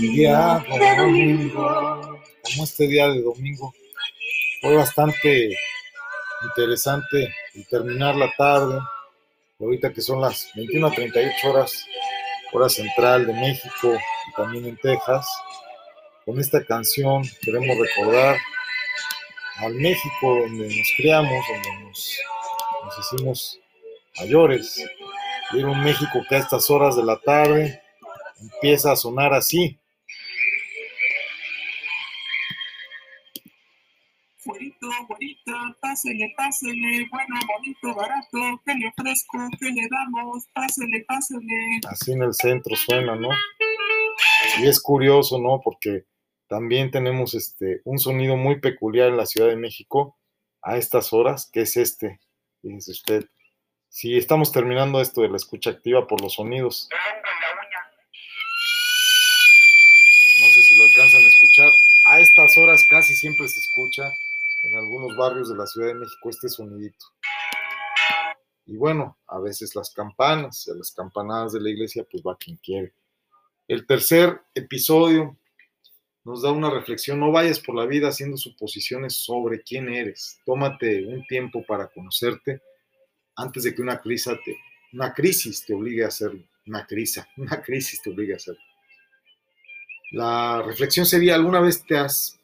día de domingo. Como este día de domingo. Fue bastante interesante el terminar la tarde. Ahorita que son las 21 a 38 horas, hora central de México y también en Texas. Con esta canción queremos recordar al México donde nos criamos, donde nos, nos hicimos mayores. Y era un México que a estas horas de la tarde empieza a sonar así. Pásele, pásele, bueno, bonito, barato, que le ofrezco, que le damos, pásele, pásele. Así en el centro suena, ¿no? Y es curioso, ¿no? Porque también tenemos este, un sonido muy peculiar en la Ciudad de México a estas horas, que es este. Fíjese usted. Si estamos terminando esto de la escucha activa por los sonidos. No sé si lo alcanzan a escuchar. A estas horas casi siempre se escucha en algunos barrios de la Ciudad de México este sonidito. Y bueno, a veces las campanas, las campanadas de la iglesia, pues va quien quiere. El tercer episodio nos da una reflexión. No vayas por la vida haciendo suposiciones sobre quién eres. Tómate un tiempo para conocerte antes de que una crisis te, una crisis te obligue a hacerlo. Una crisis, una crisis te obligue a hacerlo. La reflexión sería, ¿alguna vez te has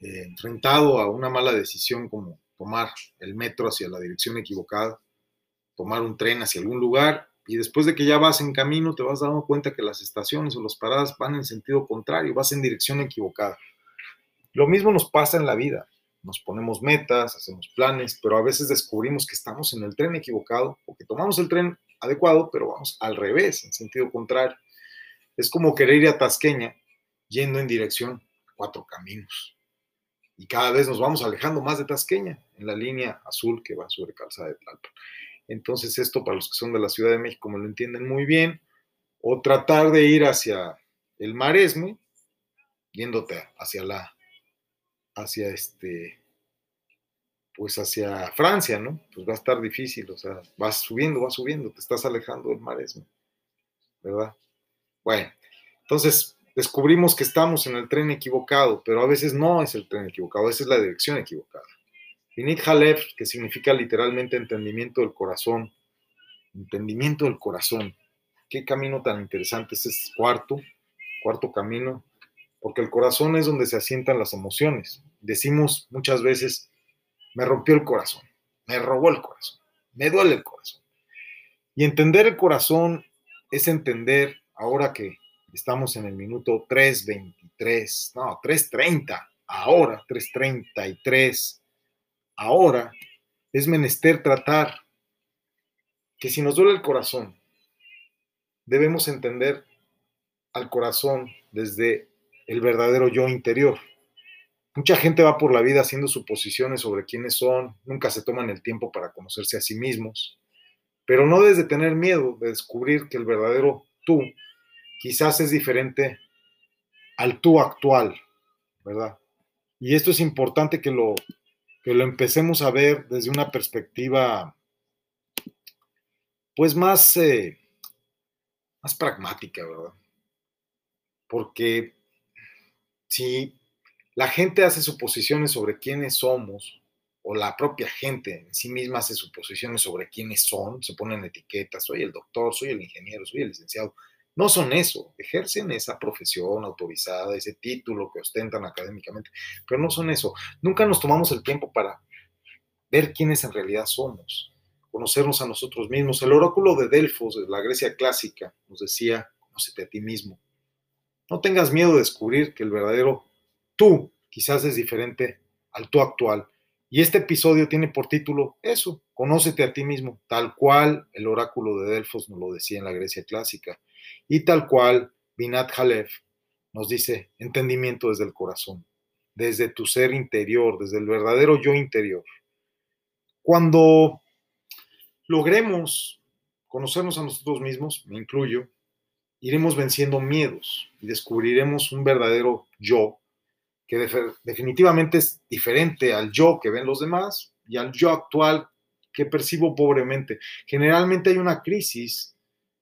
eh, enfrentado a una mala decisión como tomar el metro hacia la dirección equivocada, tomar un tren hacia algún lugar y después de que ya vas en camino te vas dando cuenta que las estaciones o las paradas van en sentido contrario, vas en dirección equivocada. Lo mismo nos pasa en la vida. Nos ponemos metas, hacemos planes, pero a veces descubrimos que estamos en el tren equivocado o que tomamos el tren adecuado, pero vamos al revés, en sentido contrario. Es como querer ir a Tasqueña yendo en dirección cuatro caminos y cada vez nos vamos alejando más de Tasqueña, en la línea azul que va sobre Calzada de Tlalpan. Entonces esto para los que son de la Ciudad de México me lo entienden muy bien, o tratar de ir hacia el Maresme, yéndote hacia la, hacia este, pues hacia Francia, ¿no? Pues va a estar difícil, o sea, vas subiendo, vas subiendo, te estás alejando del Maresme, ¿verdad? Bueno, entonces descubrimos que estamos en el tren equivocado, pero a veces no es el tren equivocado, a es la dirección equivocada. Vinit Halef, que significa literalmente entendimiento del corazón, entendimiento del corazón. Qué camino tan interesante ese es cuarto, cuarto camino, porque el corazón es donde se asientan las emociones. Decimos muchas veces, me rompió el corazón, me robó el corazón, me duele el corazón. Y entender el corazón es entender, ahora que Estamos en el minuto 3.23, no, 3.30, ahora, 3.33, ahora. Es menester tratar que si nos duele el corazón, debemos entender al corazón desde el verdadero yo interior. Mucha gente va por la vida haciendo suposiciones sobre quiénes son, nunca se toman el tiempo para conocerse a sí mismos, pero no desde tener miedo de descubrir que el verdadero tú quizás es diferente al tú actual, ¿verdad? Y esto es importante que lo, que lo empecemos a ver desde una perspectiva, pues más, eh, más pragmática, ¿verdad? Porque si la gente hace suposiciones sobre quiénes somos, o la propia gente en sí misma hace suposiciones sobre quiénes son, se ponen etiquetas, soy el doctor, soy el ingeniero, soy el licenciado, no son eso, ejercen esa profesión autorizada, ese título que ostentan académicamente, pero no son eso. Nunca nos tomamos el tiempo para ver quiénes en realidad somos, conocernos a nosotros mismos. El oráculo de Delfos, de la Grecia clásica, nos decía, conócete a ti mismo. No tengas miedo de descubrir que el verdadero tú quizás es diferente al tú actual. Y este episodio tiene por título eso, conócete a ti mismo, tal cual el oráculo de Delfos nos lo decía en la Grecia clásica. Y tal cual, Binat Halef nos dice entendimiento desde el corazón. desde tu ser interior, desde el verdadero yo interior. Cuando logremos conocernos a nosotros mismos, me incluyo, iremos venciendo miedos y descubriremos un verdadero yo que definitivamente es diferente al yo que ven los demás y al yo actual que percibo pobremente. Generalmente hay una crisis,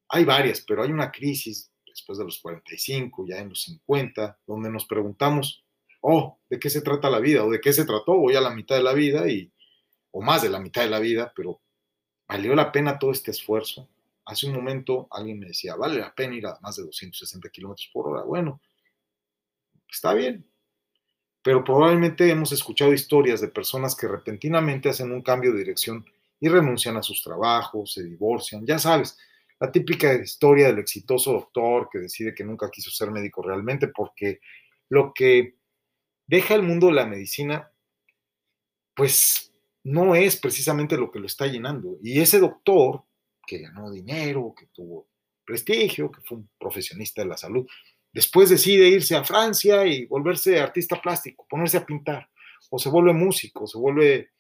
hay varias, pero hay una crisis después de los 45, ya en los 50, donde nos preguntamos, oh, ¿de qué se trata la vida? ¿O de qué se trató? Voy a la mitad de la vida y, o más de la mitad de la vida, pero ¿valió la pena todo este esfuerzo? Hace un momento alguien me decía, vale la pena ir a más de 260 kilómetros por hora. Bueno, está bien, pero probablemente hemos escuchado historias de personas que repentinamente hacen un cambio de dirección y renuncian a sus trabajos, se divorcian, ya sabes, la típica historia del exitoso doctor que decide que nunca quiso ser médico realmente porque lo que deja el mundo de la medicina, pues no es precisamente lo que lo está llenando. Y ese doctor que ganó dinero, que tuvo prestigio, que fue un profesionista de la salud, después decide irse a Francia y volverse artista plástico, ponerse a pintar, o se vuelve músico, se vuelve,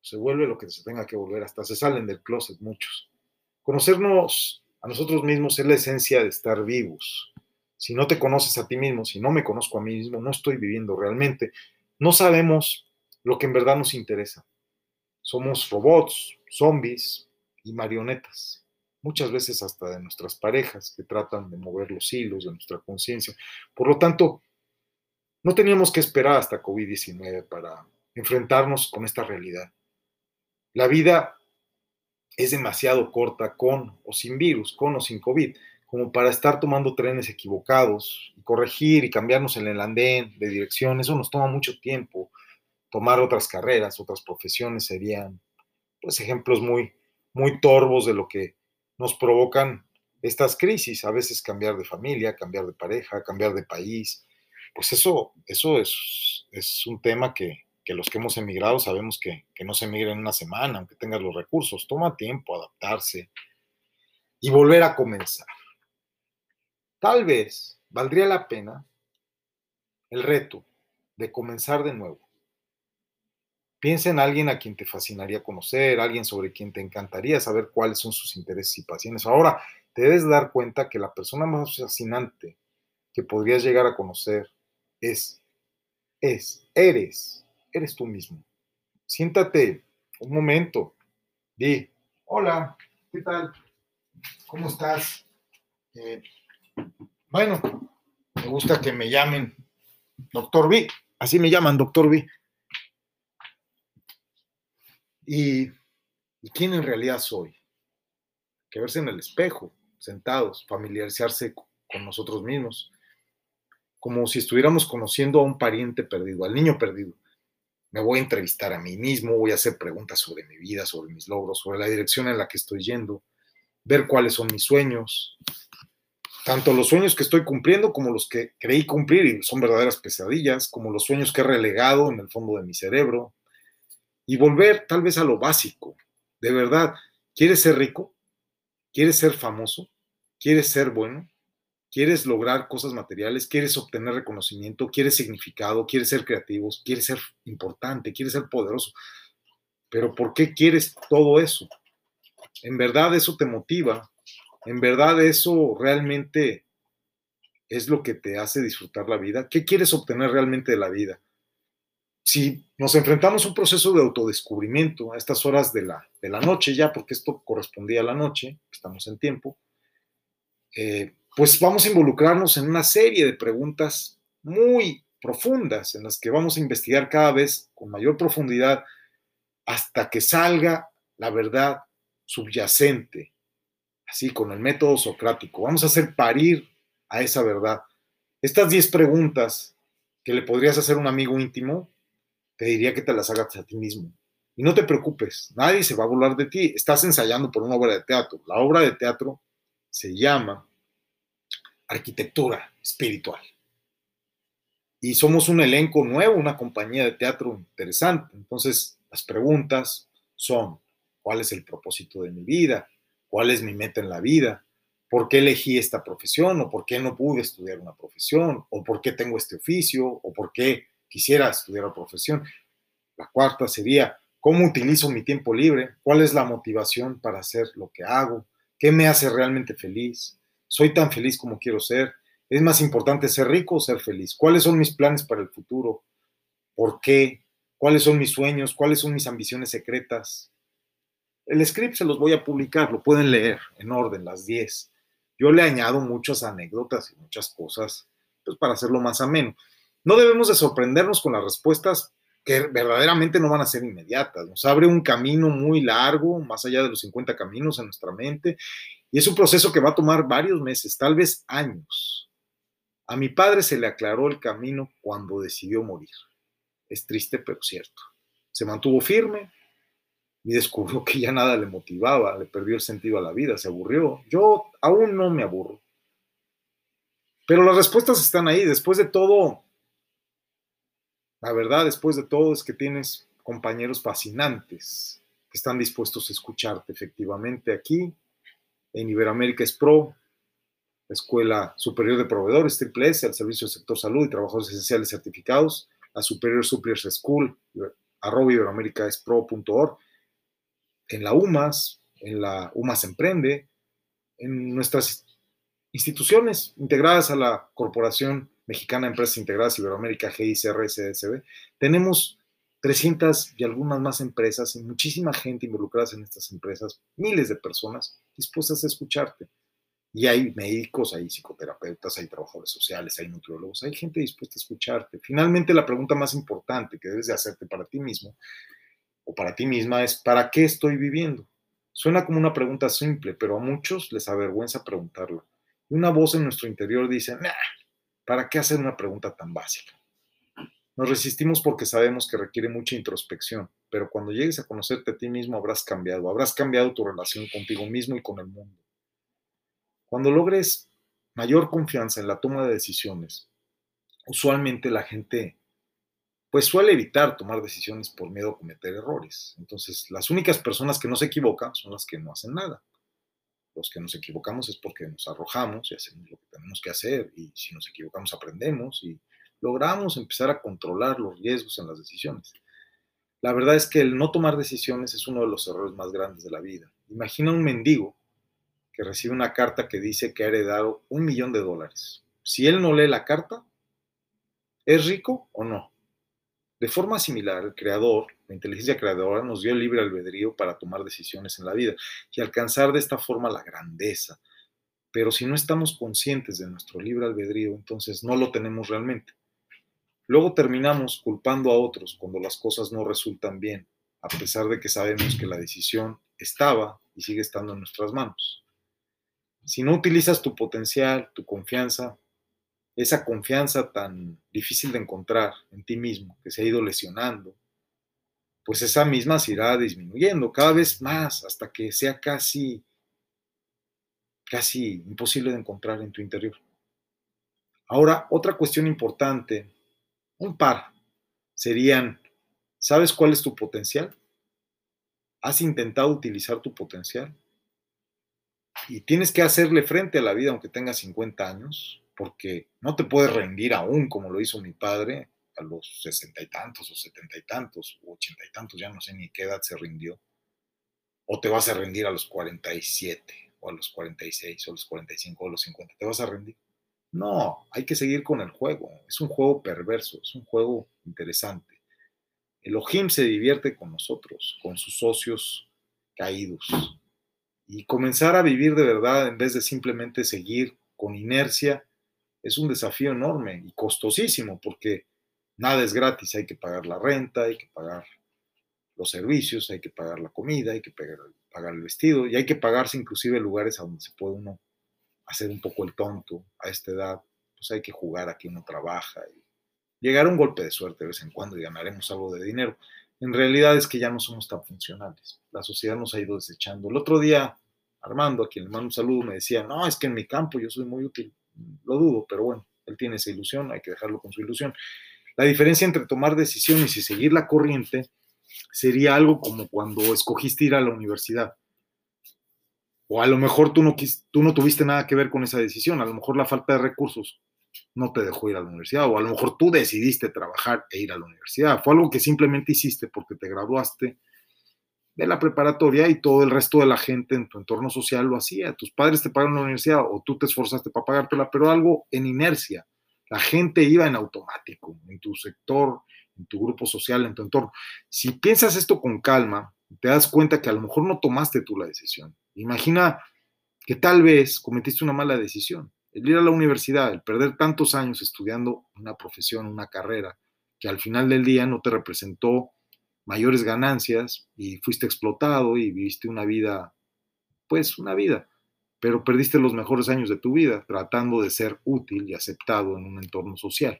se vuelve lo que se tenga que volver, hasta se salen del closet muchos. Conocernos a nosotros mismos es la esencia de estar vivos. Si no te conoces a ti mismo, si no me conozco a mí mismo, no estoy viviendo realmente. No sabemos lo que en verdad nos interesa. Somos robots, zombies y marionetas. Muchas veces hasta de nuestras parejas que tratan de mover los hilos de nuestra conciencia. Por lo tanto, no teníamos que esperar hasta COVID-19 para enfrentarnos con esta realidad. La vida es demasiado corta con o sin virus, con o sin COVID, como para estar tomando trenes equivocados y corregir y cambiarnos en el andén de dirección. Eso nos toma mucho tiempo. Tomar otras carreras, otras profesiones serían pues ejemplos muy muy torbos de lo que nos provocan estas crisis, a veces cambiar de familia, cambiar de pareja, cambiar de país. Pues eso, eso es, es un tema que, que los que hemos emigrado sabemos que, no se emigra en una semana, aunque tengas los recursos. Toma tiempo adaptarse y volver a comenzar. Tal vez valdría la pena el reto de comenzar de nuevo. Piensa en alguien a quien te fascinaría conocer, alguien sobre quien te encantaría saber cuáles son sus intereses y pasiones. Ahora, te debes dar cuenta que la persona más fascinante que podrías llegar a conocer es, es, eres eres tú mismo. Siéntate un momento. Di, hola, ¿qué tal? ¿Cómo estás? Eh, bueno, me gusta que me llamen doctor B. Así me llaman, doctor B. ¿Y, ¿Y quién en realidad soy? Que verse en el espejo, sentados, familiarizarse con nosotros mismos, como si estuviéramos conociendo a un pariente perdido, al niño perdido me voy a entrevistar a mí mismo, voy a hacer preguntas sobre mi vida, sobre mis logros, sobre la dirección en la que estoy yendo, ver cuáles son mis sueños, tanto los sueños que estoy cumpliendo como los que creí cumplir y son verdaderas pesadillas, como los sueños que he relegado en el fondo de mi cerebro, y volver tal vez a lo básico. De verdad, ¿quieres ser rico? ¿Quieres ser famoso? ¿Quieres ser bueno? Quieres lograr cosas materiales, quieres obtener reconocimiento, quieres significado, quieres ser creativo, quieres ser importante, quieres ser poderoso. Pero ¿por qué quieres todo eso? ¿En verdad eso te motiva? ¿En verdad eso realmente es lo que te hace disfrutar la vida? ¿Qué quieres obtener realmente de la vida? Si nos enfrentamos a un proceso de autodescubrimiento a estas horas de la, de la noche ya, porque esto correspondía a la noche, estamos en tiempo, eh, pues vamos a involucrarnos en una serie de preguntas muy profundas en las que vamos a investigar cada vez con mayor profundidad hasta que salga la verdad subyacente, así con el método socrático. Vamos a hacer parir a esa verdad. Estas 10 preguntas que le podrías hacer a un amigo íntimo, te diría que te las hagas a ti mismo. Y no te preocupes, nadie se va a burlar de ti. Estás ensayando por una obra de teatro. La obra de teatro se llama arquitectura espiritual. Y somos un elenco nuevo, una compañía de teatro interesante. Entonces, las preguntas son, ¿cuál es el propósito de mi vida? ¿Cuál es mi meta en la vida? ¿Por qué elegí esta profesión? ¿O por qué no pude estudiar una profesión? ¿O por qué tengo este oficio? ¿O por qué quisiera estudiar la profesión. La cuarta sería, ¿cómo utilizo mi tiempo libre? ¿Cuál es la motivación para hacer lo que hago? ¿Qué me hace realmente feliz? ¿Soy tan feliz como quiero ser? ¿Es más importante ser rico o ser feliz? ¿Cuáles son mis planes para el futuro? ¿Por qué? ¿Cuáles son mis sueños? ¿Cuáles son mis ambiciones secretas? El script se los voy a publicar, lo pueden leer en orden, las 10. Yo le añado muchas anécdotas y muchas cosas pues, para hacerlo más ameno. No debemos de sorprendernos con las respuestas que verdaderamente no van a ser inmediatas. Nos abre un camino muy largo, más allá de los 50 caminos en nuestra mente, y es un proceso que va a tomar varios meses, tal vez años. A mi padre se le aclaró el camino cuando decidió morir. Es triste, pero cierto. Se mantuvo firme y descubrió que ya nada le motivaba, le perdió el sentido a la vida, se aburrió. Yo aún no me aburro. Pero las respuestas están ahí. Después de todo, la verdad, después de todo, es que tienes compañeros fascinantes que están dispuestos a escucharte efectivamente aquí. En Iberoamérica es PRO, la Escuela Superior de Proveedores, Triple S, al Servicio del Sector Salud y Trabajadores Esenciales Certificados, la Superior Suppliers School, arroba iberoamericaespro.org, en la UMAS, en la UMAS Emprende, en nuestras instituciones integradas a la Corporación Mexicana de Empresas Integradas Iberoamérica, GICR, CDSB, tenemos 300 y algunas más empresas y muchísima gente involucrada en estas empresas, miles de personas dispuestas a escucharte. Y hay médicos, hay psicoterapeutas, hay trabajadores sociales, hay nutriólogos, hay gente dispuesta a escucharte. Finalmente, la pregunta más importante que debes de hacerte para ti mismo o para ti misma es, ¿para qué estoy viviendo? Suena como una pregunta simple, pero a muchos les avergüenza preguntarla. Una voz en nuestro interior dice, ¿para qué hacer una pregunta tan básica? Nos resistimos porque sabemos que requiere mucha introspección, pero cuando llegues a conocerte a ti mismo habrás cambiado, habrás cambiado tu relación contigo mismo y con el mundo. Cuando logres mayor confianza en la toma de decisiones, usualmente la gente pues suele evitar tomar decisiones por miedo a cometer errores. Entonces, las únicas personas que no se equivocan son las que no hacen nada. Los que nos equivocamos es porque nos arrojamos y hacemos lo que tenemos que hacer y si nos equivocamos aprendemos y logramos empezar a controlar los riesgos en las decisiones. La verdad es que el no tomar decisiones es uno de los errores más grandes de la vida. Imagina un mendigo que recibe una carta que dice que ha heredado un millón de dólares. Si él no lee la carta, ¿es rico o no? De forma similar, el creador, la inteligencia creadora, nos dio el libre albedrío para tomar decisiones en la vida y alcanzar de esta forma la grandeza. Pero si no estamos conscientes de nuestro libre albedrío, entonces no lo tenemos realmente. Luego terminamos culpando a otros cuando las cosas no resultan bien, a pesar de que sabemos que la decisión estaba y sigue estando en nuestras manos. Si no utilizas tu potencial, tu confianza, esa confianza tan difícil de encontrar en ti mismo, que se ha ido lesionando, pues esa misma se irá disminuyendo cada vez más hasta que sea casi, casi imposible de encontrar en tu interior. Ahora, otra cuestión importante, un par, serían, ¿sabes cuál es tu potencial? ¿Has intentado utilizar tu potencial? y tienes que hacerle frente a la vida aunque tengas 50 años, porque no te puedes rendir aún como lo hizo mi padre a los sesenta y tantos o setenta y tantos o ochenta y tantos, ya no sé ni qué edad se rindió. O te vas a rendir a los 47 o a los 46 o a los 45 o a los 50, ¿te vas a rendir? No, hay que seguir con el juego. Es un juego perverso, es un juego interesante. Elohim se divierte con nosotros, con sus socios caídos y comenzar a vivir de verdad en vez de simplemente seguir con inercia es un desafío enorme y costosísimo porque nada es gratis, hay que pagar la renta, hay que pagar los servicios, hay que pagar la comida, hay que pagar, el vestido y hay que pagarse inclusive lugares a donde se puede uno hacer un poco el tonto a esta edad, pues hay que jugar aquí uno trabaja y llegar a un golpe de suerte de vez en cuando y ganaremos algo de dinero en realidad es que ya no somos tan funcionales. La sociedad nos ha ido desechando. El otro día, Armando, a quien le mando un saludo, me decía, no, es que en mi campo yo soy muy útil. Lo dudo, pero bueno, él tiene esa ilusión, hay que dejarlo con su ilusión. La diferencia entre tomar decisiones y seguir la corriente sería algo como cuando escogiste ir a la universidad. O a lo mejor tú no, tú no tuviste nada que ver con esa decisión, a lo mejor la falta de recursos no te dejó ir a la universidad, o a lo mejor tú decidiste trabajar e ir a la universidad. Fue algo que simplemente hiciste porque te graduaste de la preparatoria y todo el resto de la gente en tu entorno social lo hacía. Tus padres te pagaron la universidad o tú te esforzaste para pagártela, pero algo en inercia. La gente iba en automático, en tu sector, en tu grupo social, en tu entorno. Si piensas esto con calma, te das cuenta que a lo mejor no tomaste tú la decisión. Imagina que tal vez cometiste una mala decisión. El ir a la universidad, el perder tantos años estudiando una profesión, una carrera, que al final del día no te representó mayores ganancias y fuiste explotado y viviste una vida, pues una vida, pero perdiste los mejores años de tu vida tratando de ser útil y aceptado en un entorno social.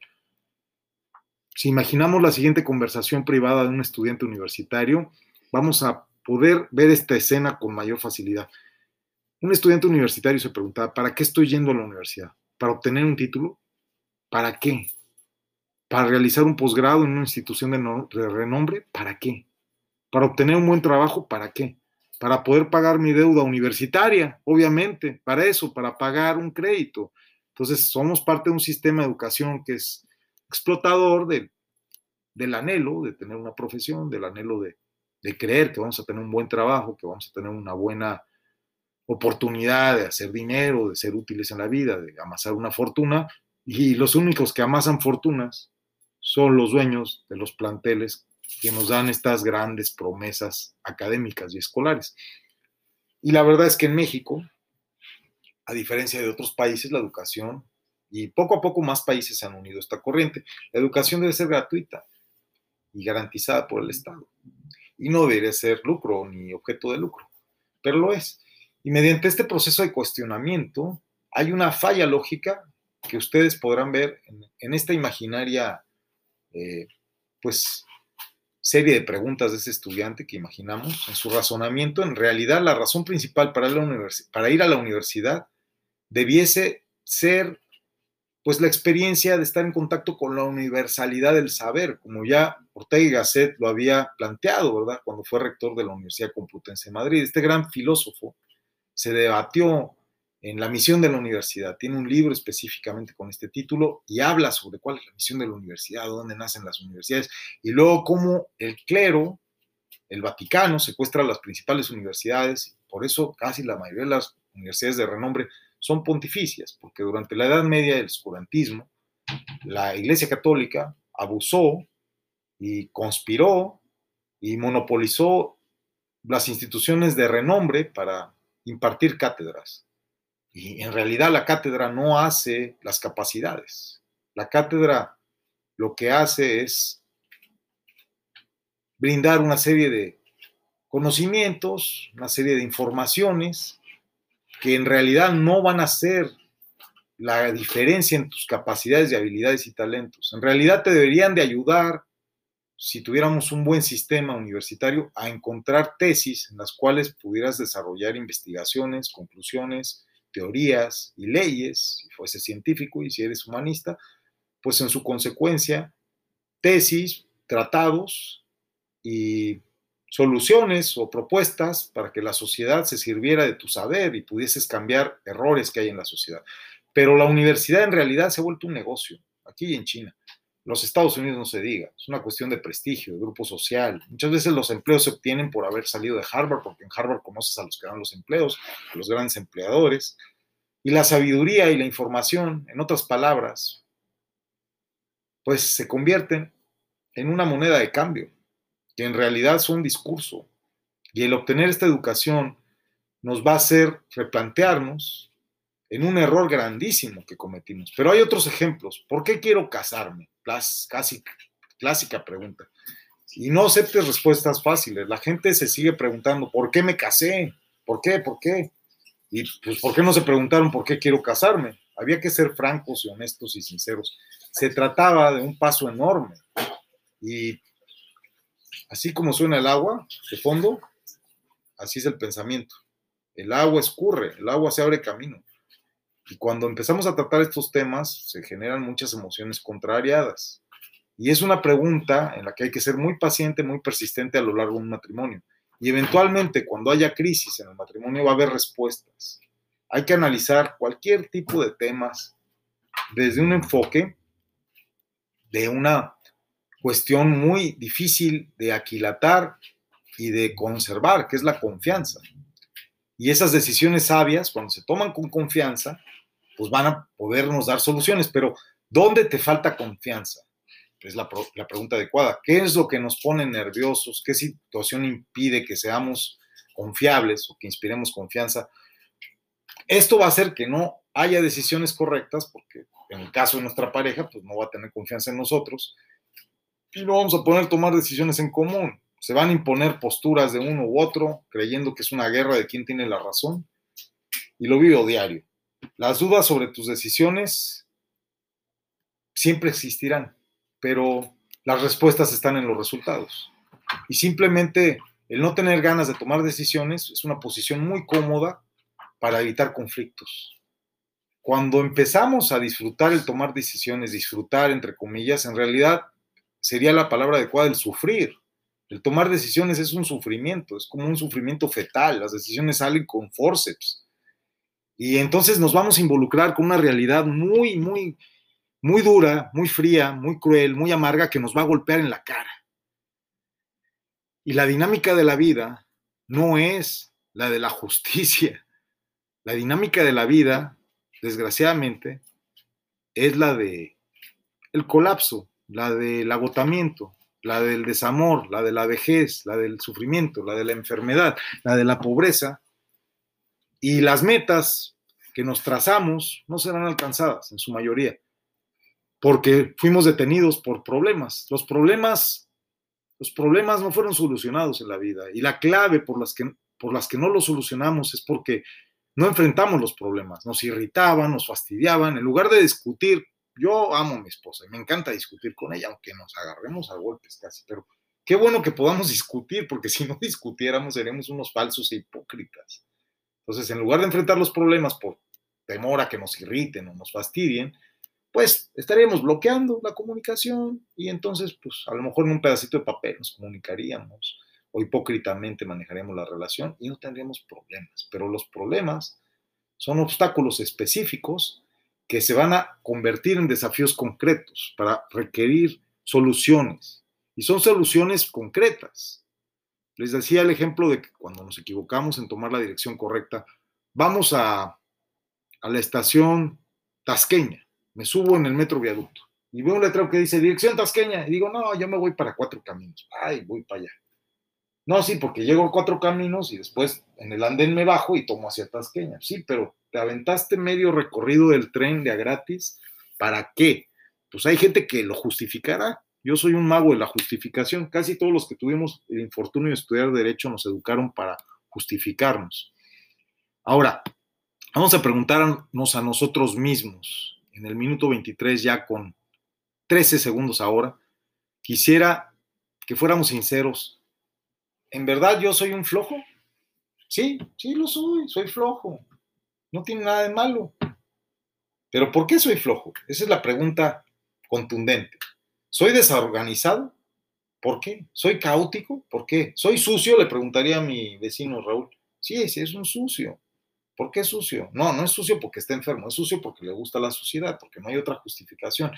Si imaginamos la siguiente conversación privada de un estudiante universitario, vamos a poder ver esta escena con mayor facilidad. Un estudiante universitario se preguntaba, ¿para qué estoy yendo a la universidad? ¿Para obtener un título? ¿Para qué? para realizar un posgrado en una institución de, renombre, ¿para qué? Para obtener un buen trabajo, ¿para qué? Para poder pagar mi deuda universitaria, obviamente, para eso, para pagar un crédito. Entonces, somos parte de un sistema de educación que es explotador del anhelo de tener una profesión, del anhelo de, de creer que vamos a tener un buen trabajo, que vamos a tener una buena oportunidad de hacer dinero, de ser útiles en la vida, de amasar una fortuna, y los únicos que amasan fortunas son los dueños de los planteles que nos dan estas grandes promesas académicas y escolares. Y la verdad es que en México, a diferencia de otros países, la educación, y poco a poco más países se han unido esta corriente, la educación debe ser gratuita y garantizada por el Estado. Y no debe ser lucro ni objeto de lucro, pero lo es. Y mediante este proceso de cuestionamiento hay una falla lógica que ustedes podrán ver en, esta imaginaria eh, pues, serie de preguntas de ese estudiante que imaginamos en su razonamiento, en realidad la razón principal para ir a la universidad debiese ser pues la experiencia de estar en contacto con la universalidad del saber, como ya Ortega y Gasset lo había planteado, ¿verdad? Cuando fue rector de la Universidad Complutense de Madrid. Este gran filósofo se debatió en la misión de la universidad. Tiene un libro específicamente con este título y habla sobre cuál es la misión de la universidad, dónde nacen las universidades y luego cómo el clero, el Vaticano, secuestra las principales universidades. Por eso casi la mayoría de las universidades de renombre son pontificias, porque durante la Edad Media del oscurantismo, la Iglesia Católica abusó y conspiró y monopolizó las instituciones de renombre para impartir cátedras y en realidad la cátedra no hace las capacidades. La cátedra lo que hace es brindar una serie de conocimientos, una serie de informaciones que en realidad no van a hacer la diferencia en tus capacidades y habilidades y talentos. En realidad te deberían de ayudar, si tuviéramos un buen sistema universitario, a encontrar tesis en las cuales pudieras desarrollar investigaciones, conclusiones, teorías y leyes, si fuese científico y si eres humanista, pues en su consecuencia, tesis, tratados y soluciones o propuestas para que la sociedad se sirviera de tu saber y pudieses cambiar errores que hay en la sociedad. Pero la universidad en realidad se ha vuelto un negocio, aquí en China. Los Estados Unidos no se diga, es una cuestión de prestigio, de grupo social. Muchas veces los empleos se obtienen por haber salido de Harvard, porque en Harvard conoces a los que dan los empleos, a los grandes empleadores. Y la sabiduría y la información, en otras palabras, pues se convierten en una moneda de cambio, que en realidad son discurso. Y el obtener esta educación nos va a hacer replantearnos en un error grandísimo que cometimos. Pero hay otros ejemplos. ¿Por qué quiero casarme? casi clásica pregunta. Y no aceptes respuestas fáciles. La gente se sigue preguntando, ¿por qué me casé? ¿Por qué? ¿Por qué? Y pues, ¿por qué no se preguntaron por qué quiero casarme? Había que ser francos y honestos y sinceros. Se trataba de un paso enorme. Y así como suena el agua de fondo, así es el pensamiento. El agua escurre, el agua se abre camino. Y cuando empezamos a tratar estos temas, se generan muchas emociones contrariadas. Y es una pregunta en la que hay que ser muy paciente, muy persistente a lo largo de un matrimonio. Y eventualmente, cuando haya crisis en el matrimonio, va a haber respuestas. Hay que analizar cualquier tipo de temas desde un enfoque de una cuestión muy difícil de aquilatar y de conservar, que es la confianza. Y esas decisiones sabias, cuando se toman con confianza, pues van a podernos dar soluciones. Pero, ¿dónde te falta confianza? Es la, la pregunta adecuada. ¿Qué es lo que nos pone nerviosos? ¿Qué situación impide que seamos confiables o que inspiremos confianza? Esto va a hacer que no haya decisiones correctas, porque en el caso de nuestra pareja, pues no va a tener confianza en nosotros y no vamos a poder tomar decisiones en común. Se van a imponer posturas de uno u otro, creyendo que es una guerra de quién tiene la razón. Y lo vivo diario. Las dudas sobre tus decisiones siempre existirán, pero las respuestas están en los resultados. Y simplemente el no tener ganas de tomar decisiones es una posición muy cómoda para evitar conflictos. Cuando empezamos a disfrutar el tomar decisiones, disfrutar entre comillas, en realidad sería la palabra adecuada el sufrir. El tomar decisiones es un sufrimiento, es como un sufrimiento fetal, las decisiones salen con forceps. Y entonces nos vamos a involucrar con una realidad muy, muy, muy dura, muy fría, muy cruel, muy amarga que nos va a golpear en la cara. Y la dinámica de la vida no es la de la justicia. La dinámica de la vida, desgraciadamente, es la de el colapso, la del agotamiento, la del desamor, la de la vejez, la del sufrimiento, la de la enfermedad, la de la pobreza. Y las metas que nos trazamos no serán alcanzadas en su mayoría, porque fuimos detenidos por problemas. Los problemas, los problemas no fueron solucionados en la vida y la clave por las que, por las que no los solucionamos es porque no enfrentamos los problemas, nos irritaban, nos fastidiaban, en lugar de discutir, yo amo a mi esposa y me encanta discutir con ella, aunque nos agarremos a golpes casi, pero qué bueno que podamos discutir, porque si no discutiéramos seríamos unos falsos e hipócritas. Entonces, en lugar de enfrentar los problemas por temor a que nos irriten o nos fastidien, pues estaríamos bloqueando la comunicación y entonces, pues a lo mejor en un pedacito de papel nos comunicaríamos o hipócritamente manejaríamos la relación y no tendríamos problemas. Pero los problemas son obstáculos específicos que se van a convertir en desafíos concretos para requerir soluciones. Y son soluciones concretas. Les decía el ejemplo de que cuando nos equivocamos en tomar la dirección correcta, vamos a, a la estación tasqueña, me subo en el metro viaducto y veo un letrero que dice dirección tasqueña y digo, no, yo me voy para cuatro caminos. Ay, voy para allá. No, sí, porque llego a cuatro caminos y después en el andén me bajo y tomo hacia Tasqueña. Sí, pero te aventaste medio recorrido del tren de a gratis. ¿Para qué? Pues hay gente que lo justificará. Yo soy un mago de la justificación. Casi todos los que tuvimos el infortunio de estudiar Derecho nos educaron para justificarnos. Ahora, vamos a preguntarnos a nosotros mismos, en el minuto 23 ya con 13 segundos ahora, quisiera que fuéramos sinceros ¿en verdad yo soy un flojo? Sí, sí lo soy, soy flojo. No tiene nada de malo. Pero ¿por qué soy flojo? Esa es la pregunta contundente. ¿Soy desorganizado? ¿Por qué? ¿Soy caótico? ¿Por qué? ¿Soy sucio? Le preguntaría a mi vecino Raúl. Sí, sí, es un sucio. ¿Por qué sucio? No, no es sucio porque está enfermo, es sucio porque le gusta la suciedad, porque no hay otra justificación.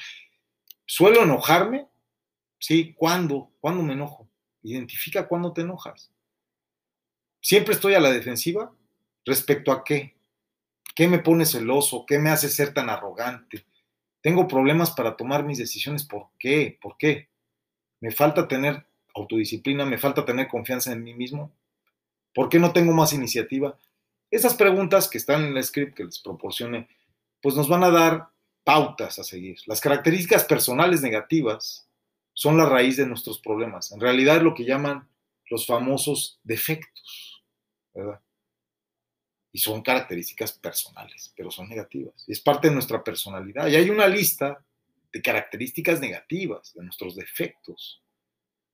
¿Suelo enojarme? Sí, ¿cuándo? ¿Cuándo me enojo? Identifica cuándo te enojas. Siempre estoy a la defensiva respecto a qué. ¿Qué me pone celoso? ¿Qué me hace ser tan arrogante? Tengo problemas para tomar mis decisiones. ¿Por qué? ¿Por qué? Me falta tener autodisciplina, me falta tener confianza en mí mismo. ¿Por qué no tengo más iniciativa? Esas preguntas que están en el script que les proporcione, pues nos van a dar pautas a seguir. Las características personales negativas son la raíz de nuestros problemas. En realidad es lo que llaman los famosos defectos, ¿verdad? Y son características personales, pero son negativas. Es parte de nuestra personalidad. Y hay una lista de características negativas, de nuestros defectos.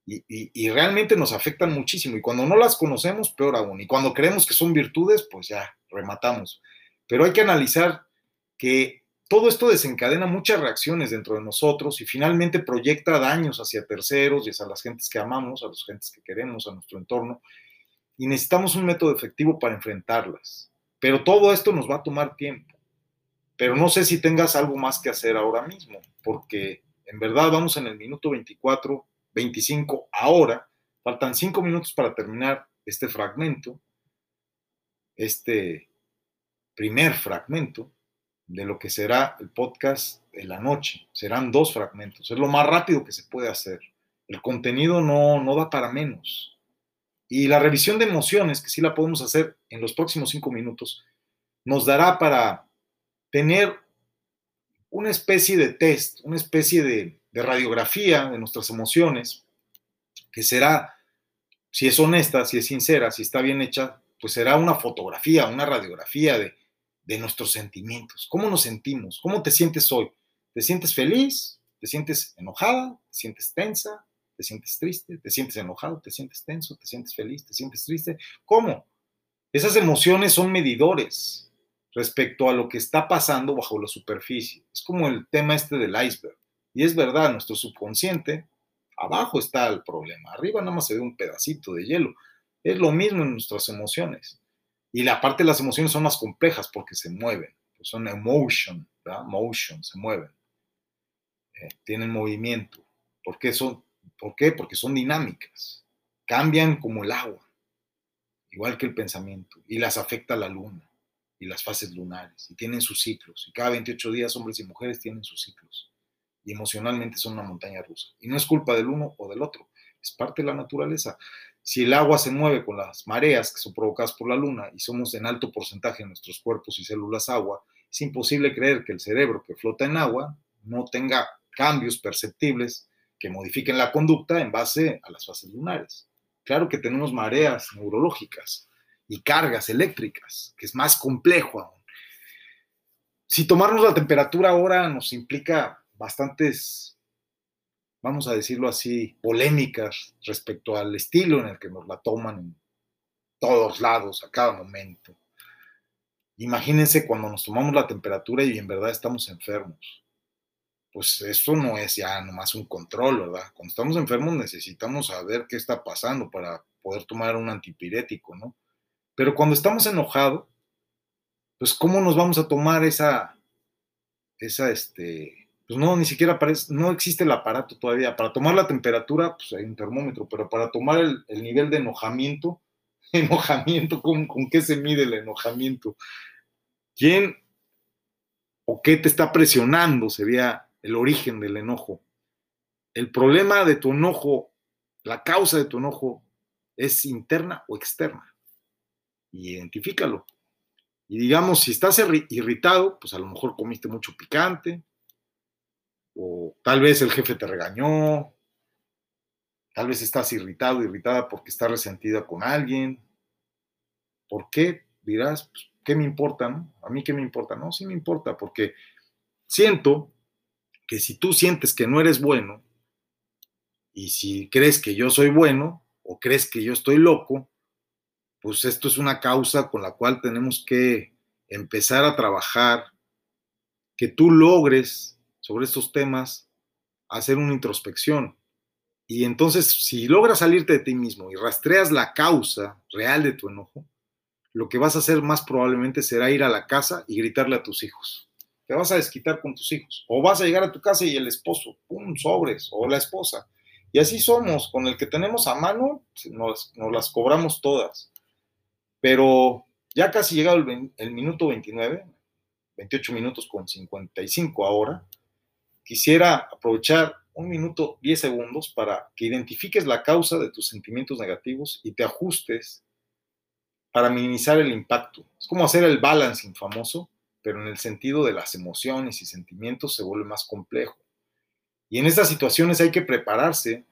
Y, y, realmente nos afectan muchísimo. Y cuando no las conocemos, peor aún. Y cuando creemos que son virtudes, pues ya rematamos. Pero hay que analizar que todo esto desencadena muchas reacciones dentro de nosotros y finalmente proyecta daños hacia terceros y hacia las gentes que amamos, a las gentes que queremos, a nuestro entorno. Y necesitamos un método efectivo para enfrentarlas. Pero todo esto nos va a tomar tiempo. pero no sé si tengas algo más que hacer ahora mismo, porque en verdad vamos en el minuto 24, 25 ahora, faltan cinco minutos para terminar este fragmento, este primer fragmento de lo que será el podcast de la noche. Serán dos fragmentos, es lo más rápido que se puede hacer. El contenido no, no da para menos. Y la revisión de emociones, que sí la podemos hacer en los próximos cinco minutos, nos dará para tener una especie de test, una especie de, radiografía de nuestras emociones, que será, si es honesta, si es sincera, si está bien hecha, pues será una fotografía, una radiografía de nuestros sentimientos. ¿Cómo nos sentimos? ¿Cómo te sientes hoy? ¿Te sientes feliz? ¿Te sientes enojada? ¿Te sientes tensa? ¿Te sientes triste? ¿Te sientes enojado? ¿Te sientes tenso? ¿Te sientes feliz? ¿Te sientes triste? ¿Cómo? Esas emociones son medidores respecto a lo que está pasando bajo la superficie. Es como el tema este del iceberg. Y es verdad, nuestro subconsciente, abajo está el problema. Arriba nada más se ve un pedacito de hielo. Es lo mismo en nuestras emociones. Y la parte de las emociones son más complejas porque se mueven. Son emotion, ¿verdad? Motion, se mueven. Eh, tienen movimiento. ¿Por qué, son, ¿Por qué? Porque son dinámicas. Cambian como el agua, igual que el pensamiento. Y las afecta la luna y las fases lunares. Y tienen sus ciclos. Y cada 28 días hombres y mujeres tienen sus ciclos. Y emocionalmente son una montaña rusa. Y no es culpa del uno o del otro. Es parte de la naturaleza. Si el agua se mueve con las mareas que son provocadas por la luna y somos en alto porcentaje en nuestros cuerpos y células agua, es imposible creer que el cerebro que flota en agua no tenga cambios perceptibles que modifiquen la conducta en base a las fases lunares. Claro que tenemos mareas neurológicas y cargas eléctricas, que es más complejo aún. Si tomarnos la temperatura ahora nos implica bastantes, vamos a decirlo así, polémicas respecto al estilo en el que nos la toman en todos lados, a cada momento. Imagínense cuando nos tomamos la temperatura y en verdad estamos enfermos pues eso no es ya nomás un control, ¿verdad? Cuando estamos enfermos necesitamos saber qué está pasando para poder tomar un antipirético, ¿no? Pero cuando estamos enojados, pues ¿cómo nos vamos a tomar esa, esa, este, pues no, ni siquiera parece, no existe el aparato todavía. Para tomar la temperatura, pues hay un termómetro, pero para tomar el, nivel de enojamiento, enojamiento, ¿con, ¿con qué se mide el enojamiento? ¿Quién o qué te está presionando? Sería el origen del enojo. El problema de tu enojo, la causa de tu enojo, es interna o externa. identifícalo. Y digamos, si estás irritado, pues a lo mejor comiste mucho picante, o tal vez el jefe te regañó, tal vez estás irritado, irritada porque estás resentida con alguien. ¿Por qué? Dirás, pues, ¿qué me importa? A mí qué me importa. No, sí me importa, porque siento que si tú sientes que no eres bueno, y si crees que yo soy bueno, o crees que yo estoy loco, pues esto es una causa con la cual tenemos que empezar a trabajar, que tú logres sobre estos temas hacer una introspección. Y entonces, si logras salirte de ti mismo y rastreas la causa real de tu enojo, lo que vas a hacer más probablemente será ir a la casa y gritarle a tus hijos te vas a desquitar con tus hijos. O vas a llegar a tu casa y el esposo, pum, sobres, o la esposa. Y así somos, con el que tenemos a mano, nos, las cobramos todas. Pero ya casi llegado el, el, minuto 29, 28 minutos con 55 ahora, quisiera aprovechar un minuto 10 segundos para que identifiques la causa de tus sentimientos negativos y te ajustes para minimizar el impacto. Es como hacer el balancing famoso pero en el sentido de las emociones y sentimientos se vuelve más complejo. Y en estas situaciones hay que prepararse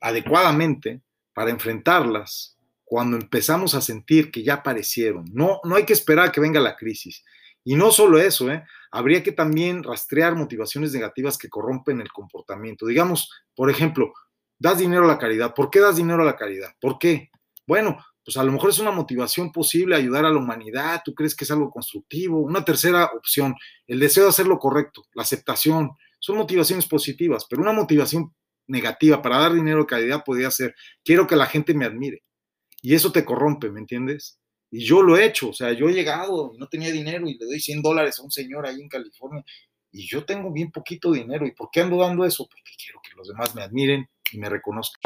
adecuadamente para enfrentarlas cuando empezamos a sentir que ya aparecieron. No, no hay que esperar que venga la crisis. Y no solo eso, ¿eh? habría que también rastrear motivaciones negativas que corrompen el comportamiento. Digamos, por ejemplo, das dinero a la caridad. ¿Por qué das dinero a la caridad? ¿Por qué? Bueno, pues a lo mejor es una motivación posible ayudar a la humanidad, tú crees que es algo constructivo. Una tercera opción, el deseo de hacer lo correcto, la aceptación, son motivaciones positivas, pero una motivación negativa para dar dinero de calidad podría ser, quiero que la gente me admire. Y eso te corrompe, ¿me entiendes? Y yo lo he hecho, o sea, yo he llegado y no tenía dinero y le doy 100 dólares a un señor ahí en California y yo tengo bien poquito dinero. ¿Y por qué ando dando eso? Porque quiero que los demás me admiren y me reconozcan.